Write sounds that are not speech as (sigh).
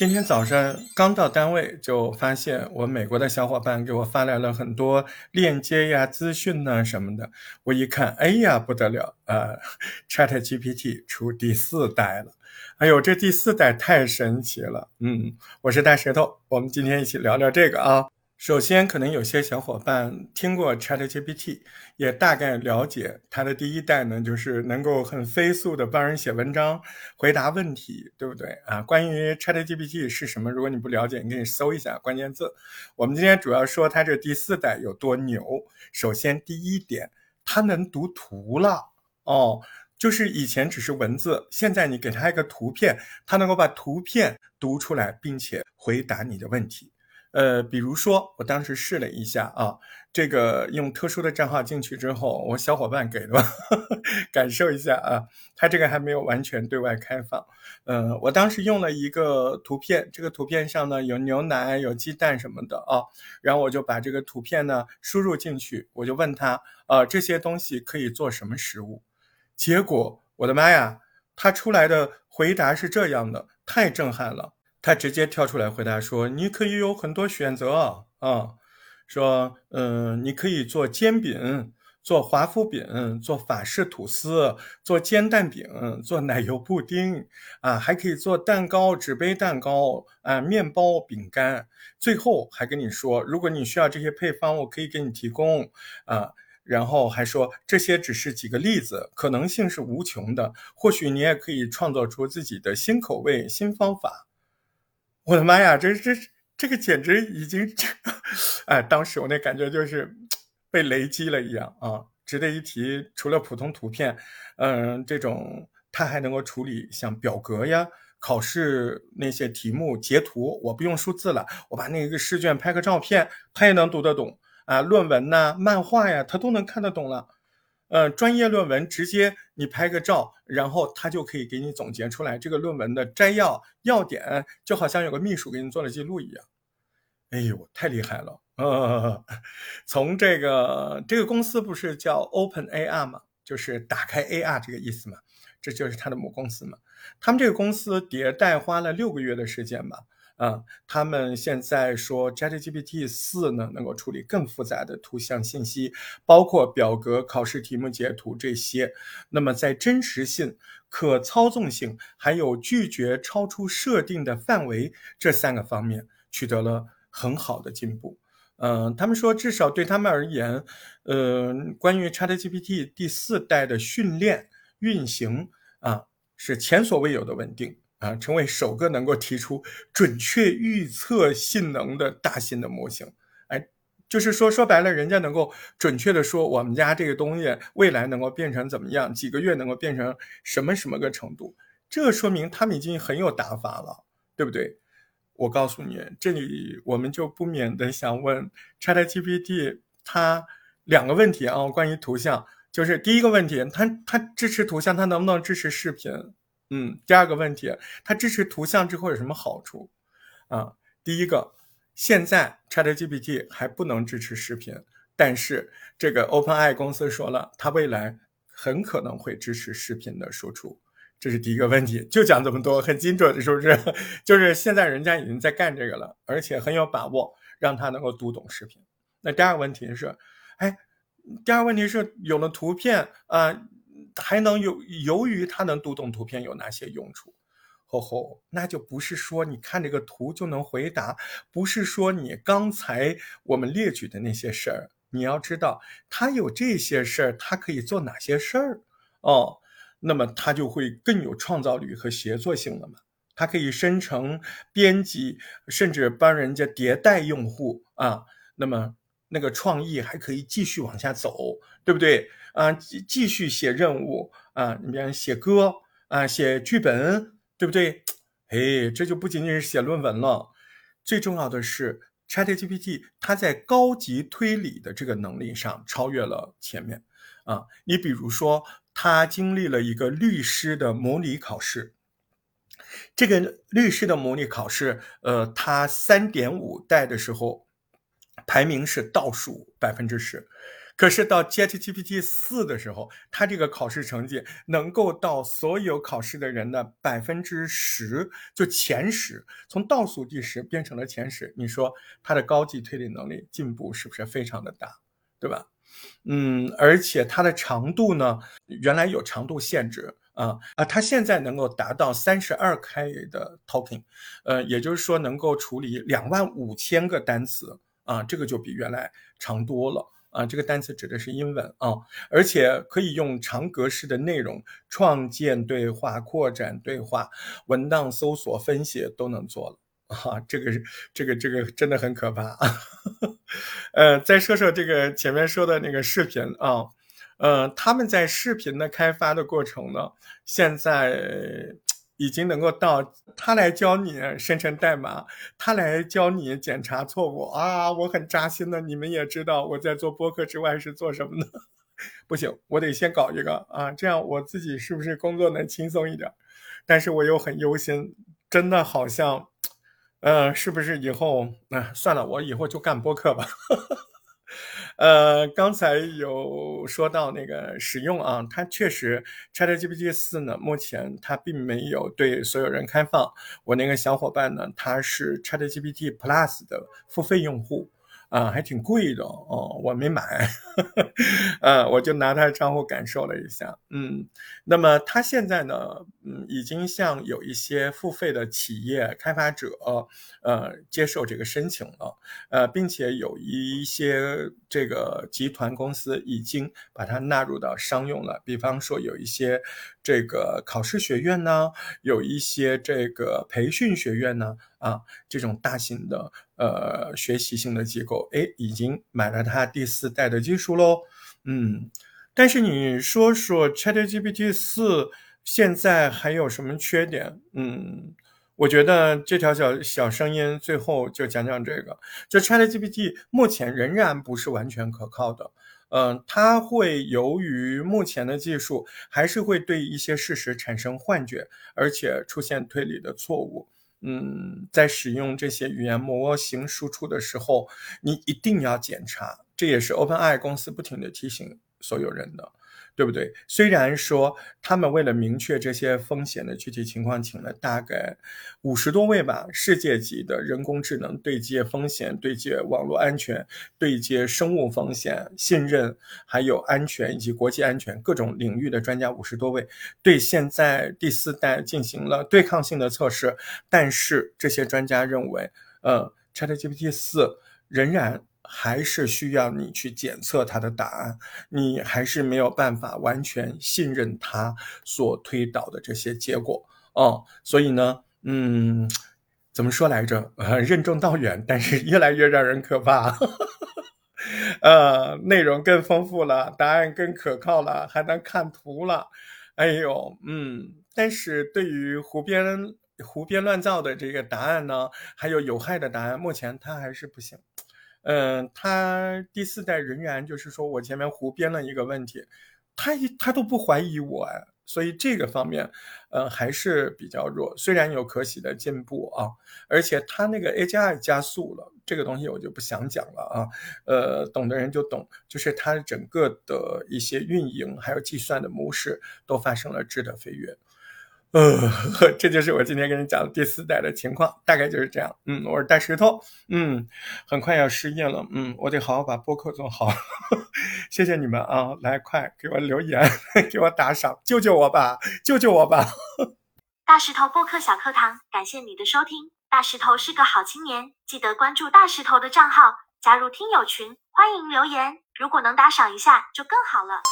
今天早上刚到单位，就发现我美国的小伙伴给我发来了很多链接呀、资讯呐什么的。我一看，哎呀，不得了啊！Chat GPT 出第四代了，哎呦，这第四代太神奇了。嗯，我是大舌头，我们今天一起聊聊这个啊。首先，可能有些小伙伴听过 ChatGPT，也大概了解它的第一代呢，就是能够很飞速的帮人写文章、回答问题，对不对啊？关于 ChatGPT 是什么，如果你不了解，你可以搜一下关键字。我们今天主要说它这第四代有多牛。首先，第一点，它能读图了哦，就是以前只是文字，现在你给它一个图片，它能够把图片读出来，并且回答你的问题。呃，比如说，我当时试了一下啊，这个用特殊的账号进去之后，我小伙伴给的，(laughs) 感受一下啊，它这个还没有完全对外开放。嗯，我当时用了一个图片，这个图片上呢有牛奶、有鸡蛋什么的啊，然后我就把这个图片呢输入进去，我就问他，啊，这些东西可以做什么食物？结果，我的妈呀，他出来的回答是这样的，太震撼了。他直接跳出来回答说：“你可以有很多选择啊，说，嗯，你可以做煎饼，做华夫饼，做法式吐司，做煎蛋饼，做奶油布丁，啊，还可以做蛋糕、纸杯蛋糕，啊，面包、饼干。最后还跟你说，如果你需要这些配方，我可以给你提供，啊，然后还说这些只是几个例子，可能性是无穷的，或许你也可以创造出自己的新口味、新方法。”我的妈呀，这这这个简直已经，哎，当时我那感觉就是被雷击了一样啊！值得一提，除了普通图片，嗯，这种它还能够处理像表格呀、考试那些题目截图，我不用数字了，我把那个试卷拍个照片，它也能读得懂啊。论文呐、漫画呀，它都能看得懂了。呃，专业论文直接你拍个照，然后他就可以给你总结出来这个论文的摘要要点，就好像有个秘书给你做了记录一样。哎呦，太厉害了！呃，(laughs) 从这个这个公司不是叫 Open AR 吗？就是打开 AR 这个意思嘛，这就是它的母公司嘛。他们这个公司迭代花了六个月的时间吧。啊，他们现在说 ChatGPT 四呢，能够处理更复杂的图像信息，包括表格、考试题目截图这些。那么在真实性、可操纵性，还有拒绝超出设定的范围这三个方面，取得了很好的进步。嗯，他们说至少对他们而言，呃，关于 ChatGPT 第四代的训练运行啊，是前所未有的稳定。啊，成为首个能够提出准确预测性能的大型的模型。哎，就是说说白了，人家能够准确的说，我们家这个东西未来能够变成怎么样，几个月能够变成什么什么个程度。这说明他们已经很有打法了，对不对？我告诉你，这里我们就不免的想问 ChatGPT，它两个问题啊，关于图像，就是第一个问题，它它支持图像，它能不能支持视频？嗯，第二个问题，它支持图像之后有什么好处？啊，第一个，现在 ChatGPT 还不能支持视频，但是这个 OpenAI 公司说了，它未来很可能会支持视频的输出，这是第一个问题。就讲这么多，很精准，是不是？(laughs) 就是现在人家已经在干这个了，而且很有把握让它能够读懂视频。那第二个问题是，哎，第二个问题是有了图片啊。还能有由于它能读懂图片有哪些用处？吼吼，那就不是说你看这个图就能回答，不是说你刚才我们列举的那些事儿。你要知道，它有这些事儿，它可以做哪些事儿哦？那么它就会更有创造力和协作性了嘛？它可以生成、编辑，甚至帮人家迭代用户啊。那么那个创意还可以继续往下走，对不对？啊，继继续写任务啊，你比方写歌啊，写剧本，对不对？哎，这就不仅仅是写论文了，最重要的是 ChatGPT 它在高级推理的这个能力上超越了前面啊。你比如说，他经历了一个律师的模拟考试，这个律师的模拟考试，呃，他三点五代的时候排名是倒数百分之十。可是到 ChatGPT 四的时候，它这个考试成绩能够到所有考试的人的百分之十，就前十，从倒数第十变成了前十。你说它的高级推理能力进步是不是非常的大，对吧？嗯，而且它的长度呢，原来有长度限制啊啊，它现在能够达到三十二 K 的 token，呃，也就是说能够处理两万五千个单词啊，这个就比原来长多了。啊，这个单词指的是英文啊，而且可以用长格式的内容创建对话、扩展对话、文档搜索、分析都能做了 (laughs) 啊，这个是这个这个真的很可怕啊。(laughs) 呃，再说说这个前面说的那个视频啊，呃，他们在视频的开发的过程呢，现在。已经能够到他来教你生成代码，他来教你检查错误啊！我很扎心的。你们也知道我在做播客之外是做什么的，(laughs) 不行，我得先搞一个啊，这样我自己是不是工作能轻松一点？但是我又很忧心，真的好像，呃，是不是以后啊？算了，我以后就干播客吧。呃，刚才有说到那个使用啊，它确实 ChatGPT 四呢，目前它并没有对所有人开放。我那个小伙伴呢，他是 ChatGPT Plus 的付费用户。啊，还挺贵的哦，我没买，(laughs) 呃，我就拿他的账户感受了一下，嗯，那么他现在呢，嗯，已经向有一些付费的企业开发者，呃，接受这个申请了，呃，并且有一些这个集团公司已经把它纳入到商用了，比方说有一些这个考试学院呢，有一些这个培训学院呢。啊，这种大型的呃学习性的机构，哎，已经买了它第四代的技术喽。嗯，但是你说说 ChatGPT 四现在还有什么缺点？嗯，我觉得这条小小声音最后就讲讲这个，就 ChatGPT 目前仍然不是完全可靠的。嗯，它会由于目前的技术，还是会对一些事实产生幻觉，而且出现推理的错误。嗯，在使用这些语言模型输出的时候，你一定要检查。这也是 OpenAI 公司不停的提醒所有人的。对不对？虽然说他们为了明确这些风险的具体情况，请了大概五十多位吧，世界级的人工智能对接风险、对接网络安全、对接生物风险、信任，还有安全以及国际安全各种领域的专家五十多位，对现在第四代进行了对抗性的测试。但是这些专家认为，呃，ChatGPT 四仍然。还是需要你去检测它的答案，你还是没有办法完全信任它所推导的这些结果哦。所以呢，嗯，怎么说来着？呃任重道远，但是越来越让人可怕。(laughs) 呃，内容更丰富了，答案更可靠了，还能看图了。哎呦，嗯，但是对于胡编胡编乱造的这个答案呢，还有有害的答案，目前它还是不行。嗯，他第四代仍然就是说我前面胡编了一个问题，他一他都不怀疑我，所以这个方面，呃，还是比较弱。虽然有可喜的进步啊，而且他那个 AGI 加速了，这个东西我就不想讲了啊。呃，懂的人就懂，就是它整个的一些运营还有计算的模式都发生了质的飞跃。呃，(laughs) 这就是我今天跟你讲的第四代的情况，大概就是这样。嗯，我是大石头，嗯，很快要失业了，嗯，我得好好把播客做好。(laughs) 谢谢你们啊，来快给我留言，(laughs) 给我打赏，救救我吧，救救我吧！大石头播客小课堂，感谢你的收听。大石头是个好青年，记得关注大石头的账号，加入听友群，欢迎留言。如果能打赏一下就更好了。